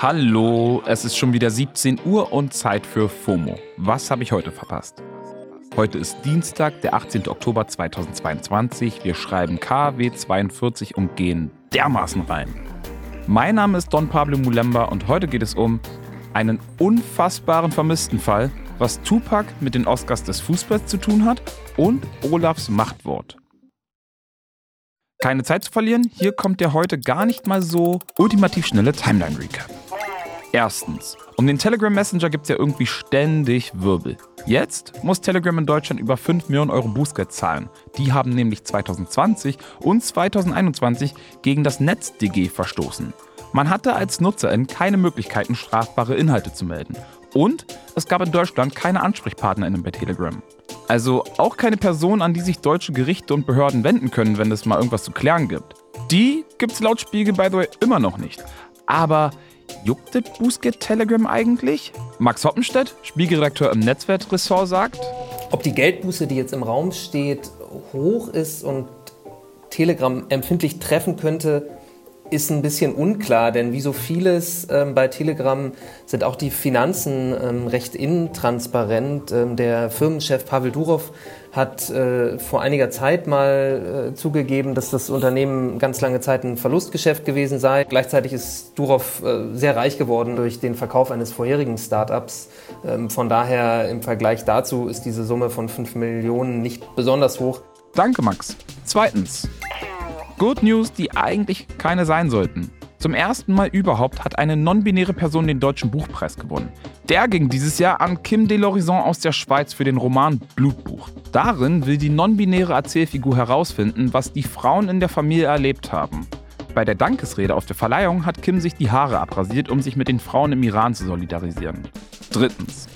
Hallo, es ist schon wieder 17 Uhr und Zeit für FOMO. Was habe ich heute verpasst? Heute ist Dienstag, der 18. Oktober 2022. Wir schreiben KW 42 und gehen dermaßen rein. Mein Name ist Don Pablo Mulemba und heute geht es um einen unfassbaren Vermisstenfall, was Tupac mit den Oscars des Fußballs zu tun hat und Olafs Machtwort. Keine Zeit zu verlieren, hier kommt der heute gar nicht mal so ultimativ schnelle Timeline-Recap. Erstens, um den Telegram Messenger gibt es ja irgendwie ständig Wirbel. Jetzt muss Telegram in Deutschland über 5 Millionen Euro Bußgeld zahlen. Die haben nämlich 2020 und 2021 gegen das NetzDG verstoßen. Man hatte als Nutzerin keine Möglichkeiten, strafbare Inhalte zu melden. Und es gab in Deutschland keine AnsprechpartnerInnen bei Telegram. Also auch keine Person, an die sich deutsche Gerichte und Behörden wenden können, wenn es mal irgendwas zu klären gibt. Die gibt es laut Spiegel, by the way, immer noch nicht. Aber Juckt das Bußgeld Telegram eigentlich? Max Hoppenstedt, Spiegelredakteur im Netzwerkressort, sagt: Ob die Geldbuße, die jetzt im Raum steht, hoch ist und Telegram empfindlich treffen könnte, ist ein bisschen unklar, denn wie so vieles ähm, bei Telegram sind auch die Finanzen ähm, recht intransparent. Ähm, der Firmenchef Pavel Durov hat äh, vor einiger Zeit mal äh, zugegeben, dass das Unternehmen ganz lange Zeit ein Verlustgeschäft gewesen sei. Gleichzeitig ist Durov äh, sehr reich geworden durch den Verkauf eines vorherigen Startups. Ähm, von daher im Vergleich dazu ist diese Summe von 5 Millionen nicht besonders hoch. Danke, Max. Zweitens. Good News, die eigentlich keine sein sollten. Zum ersten Mal überhaupt hat eine non-binäre Person den Deutschen Buchpreis gewonnen. Der ging dieses Jahr an Kim de Lorison aus der Schweiz für den Roman Blutbuch. Darin will die non-binäre Erzählfigur herausfinden, was die Frauen in der Familie erlebt haben. Bei der Dankesrede auf der Verleihung hat Kim sich die Haare abrasiert, um sich mit den Frauen im Iran zu solidarisieren. Drittens.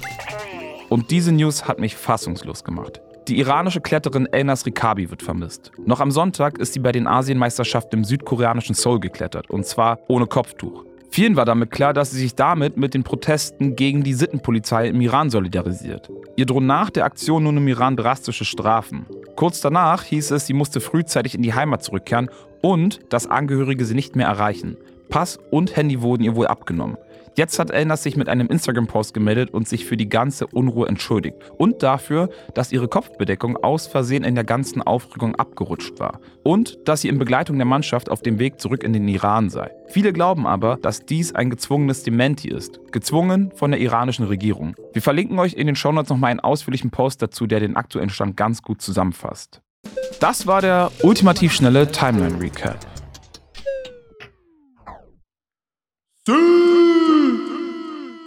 Und diese News hat mich fassungslos gemacht. Die iranische Kletterin Elnas Rikabi wird vermisst. Noch am Sonntag ist sie bei den Asienmeisterschaften im südkoreanischen Seoul geklettert, und zwar ohne Kopftuch. Vielen war damit klar, dass sie sich damit mit den Protesten gegen die Sittenpolizei im Iran solidarisiert. Ihr drohen nach der Aktion nun im Iran drastische Strafen. Kurz danach hieß es, sie musste frühzeitig in die Heimat zurückkehren und dass Angehörige sie nicht mehr erreichen. Pass und Handy wurden ihr wohl abgenommen. Jetzt hat Elnas sich mit einem Instagram-Post gemeldet und sich für die ganze Unruhe entschuldigt. Und dafür, dass ihre Kopfbedeckung aus Versehen in der ganzen Aufregung abgerutscht war. Und dass sie in Begleitung der Mannschaft auf dem Weg zurück in den Iran sei. Viele glauben aber, dass dies ein gezwungenes Dementi ist. Gezwungen von der iranischen Regierung. Wir verlinken euch in den Shownotes nochmal einen ausführlichen Post dazu, der den aktuellen Stand ganz gut zusammenfasst. Das war der ultimativ schnelle Timeline Recap.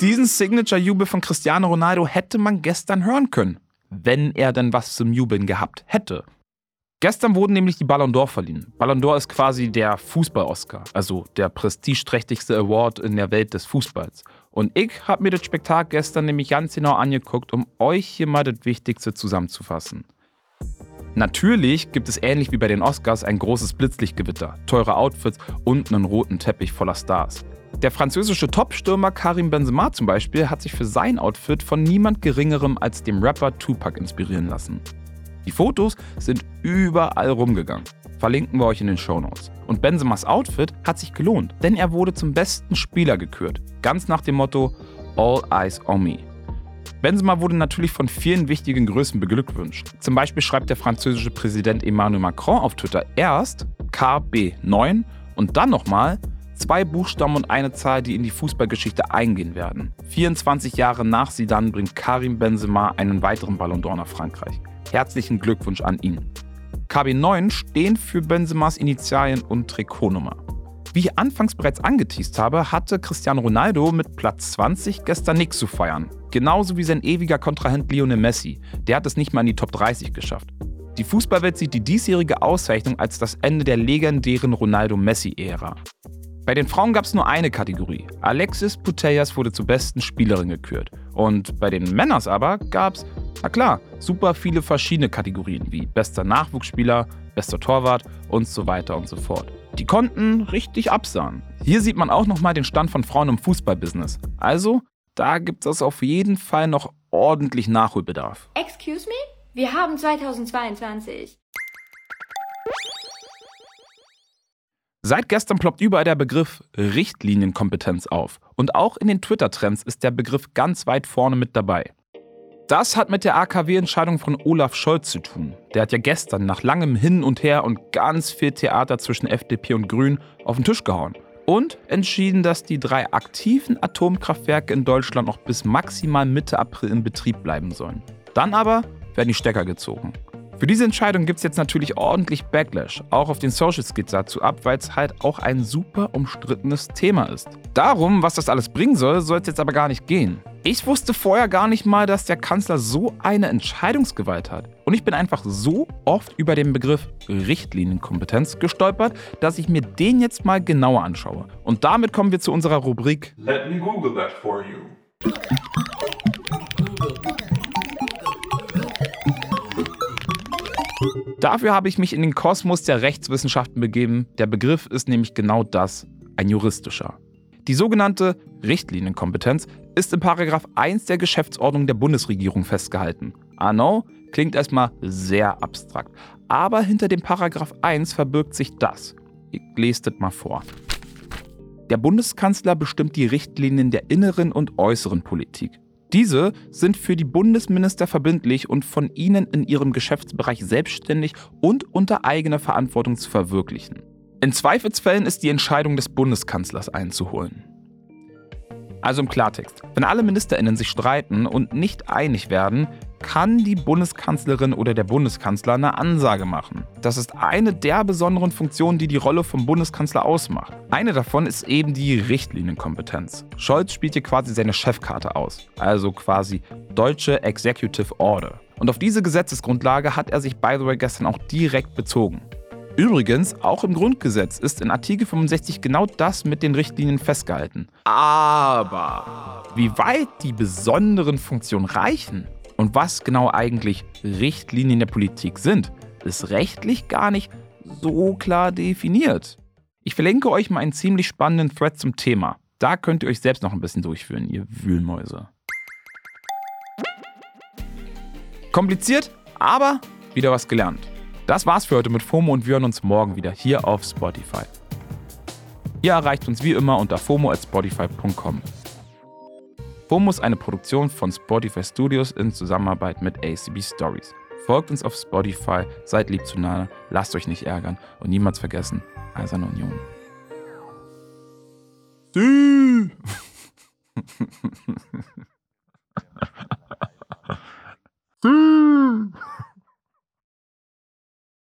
Diesen Signature-Jubel von Cristiano Ronaldo hätte man gestern hören können, wenn er denn was zum Jubeln gehabt hätte. Gestern wurden nämlich die Ballon d'Or verliehen. Ballon d'Or ist quasi der Fußball-Oscar, also der prestigeträchtigste Award in der Welt des Fußballs. Und ich habe mir das Spektakel gestern nämlich ganz genau angeguckt, um euch hier mal das Wichtigste zusammenzufassen. Natürlich gibt es ähnlich wie bei den Oscars ein großes Blitzlichtgewitter, teure Outfits und einen roten Teppich voller Stars. Der französische Top-Stürmer Karim Benzema zum Beispiel hat sich für sein Outfit von niemand Geringerem als dem Rapper Tupac inspirieren lassen. Die Fotos sind überall rumgegangen. Verlinken wir euch in den Shownotes. Und Benzemas Outfit hat sich gelohnt, denn er wurde zum besten Spieler gekürt. Ganz nach dem Motto All Eyes on Me. Benzema wurde natürlich von vielen wichtigen Größen beglückwünscht. Zum Beispiel schreibt der französische Präsident Emmanuel Macron auf Twitter erst KB9 und dann nochmal Zwei Buchstaben und eine Zahl, die in die Fußballgeschichte eingehen werden. 24 Jahre nach Sidan bringt Karim Benzema einen weiteren Ballon d'Or nach Frankreich. Herzlichen Glückwunsch an ihn. KB9 stehen für Benzemas Initialien und Trikotnummer. Wie ich anfangs bereits angeteased habe, hatte Cristiano Ronaldo mit Platz 20 gestern nichts zu feiern. Genauso wie sein ewiger Kontrahent Lionel Messi. Der hat es nicht mal in die Top 30 geschafft. Die Fußballwelt sieht die diesjährige Auszeichnung als das Ende der legendären Ronaldo-Messi-Ära. Bei den Frauen gab es nur eine Kategorie. Alexis Putellas wurde zur besten Spielerin gekürt. Und bei den Männern aber gab es, na klar, super viele verschiedene Kategorien wie bester Nachwuchsspieler, bester Torwart und so weiter und so fort. Die konnten richtig absahen. Hier sieht man auch nochmal den Stand von Frauen im Fußballbusiness. Also, da gibt es auf jeden Fall noch ordentlich Nachholbedarf. Excuse me? Wir haben 2022. Seit gestern ploppt überall der Begriff Richtlinienkompetenz auf. Und auch in den Twitter-Trends ist der Begriff ganz weit vorne mit dabei. Das hat mit der AKW-Entscheidung von Olaf Scholz zu tun. Der hat ja gestern nach langem Hin und Her und ganz viel Theater zwischen FDP und Grün auf den Tisch gehauen. Und entschieden, dass die drei aktiven Atomkraftwerke in Deutschland noch bis maximal Mitte April in Betrieb bleiben sollen. Dann aber werden die Stecker gezogen. Für diese Entscheidung gibt es jetzt natürlich ordentlich Backlash. Auch auf den Socials geht dazu ab, weil es halt auch ein super umstrittenes Thema ist. Darum, was das alles bringen soll, soll es jetzt aber gar nicht gehen. Ich wusste vorher gar nicht mal, dass der Kanzler so eine Entscheidungsgewalt hat. Und ich bin einfach so oft über den Begriff Richtlinienkompetenz gestolpert, dass ich mir den jetzt mal genauer anschaue. Und damit kommen wir zu unserer Rubrik Let me Google that for you. Dafür habe ich mich in den Kosmos der Rechtswissenschaften begeben. Der Begriff ist nämlich genau das, ein juristischer. Die sogenannte Richtlinienkompetenz ist in Paragraph 1 der Geschäftsordnung der Bundesregierung festgehalten. I know, klingt erstmal sehr abstrakt, aber hinter dem Paragraph 1 verbirgt sich das. Ich lese das mal vor. Der Bundeskanzler bestimmt die Richtlinien der inneren und äußeren Politik. Diese sind für die Bundesminister verbindlich und von ihnen in ihrem Geschäftsbereich selbstständig und unter eigener Verantwortung zu verwirklichen. In Zweifelsfällen ist die Entscheidung des Bundeskanzlers einzuholen. Also im Klartext, wenn alle Ministerinnen sich streiten und nicht einig werden, kann die Bundeskanzlerin oder der Bundeskanzler eine Ansage machen. Das ist eine der besonderen Funktionen, die die Rolle vom Bundeskanzler ausmacht. Eine davon ist eben die Richtlinienkompetenz. Scholz spielt hier quasi seine Chefkarte aus, also quasi deutsche Executive Order. Und auf diese Gesetzesgrundlage hat er sich, by the way, gestern auch direkt bezogen. Übrigens, auch im Grundgesetz ist in Artikel 65 genau das mit den Richtlinien festgehalten. Aber wie weit die besonderen Funktionen reichen und was genau eigentlich Richtlinien der Politik sind, ist rechtlich gar nicht so klar definiert. Ich verlinke euch mal einen ziemlich spannenden Thread zum Thema. Da könnt ihr euch selbst noch ein bisschen durchführen, ihr Wühlmäuse. Kompliziert, aber wieder was gelernt. Das war's für heute mit FOMO und wir hören uns morgen wieder hier auf Spotify. Ihr erreicht uns wie immer unter fomo.spotify.com. FOMO ist eine Produktion von Spotify Studios in Zusammenarbeit mit ACB Stories. Folgt uns auf Spotify, seid lieb zueinander, lasst euch nicht ärgern und niemals vergessen, Eiserne Union. Tschüss.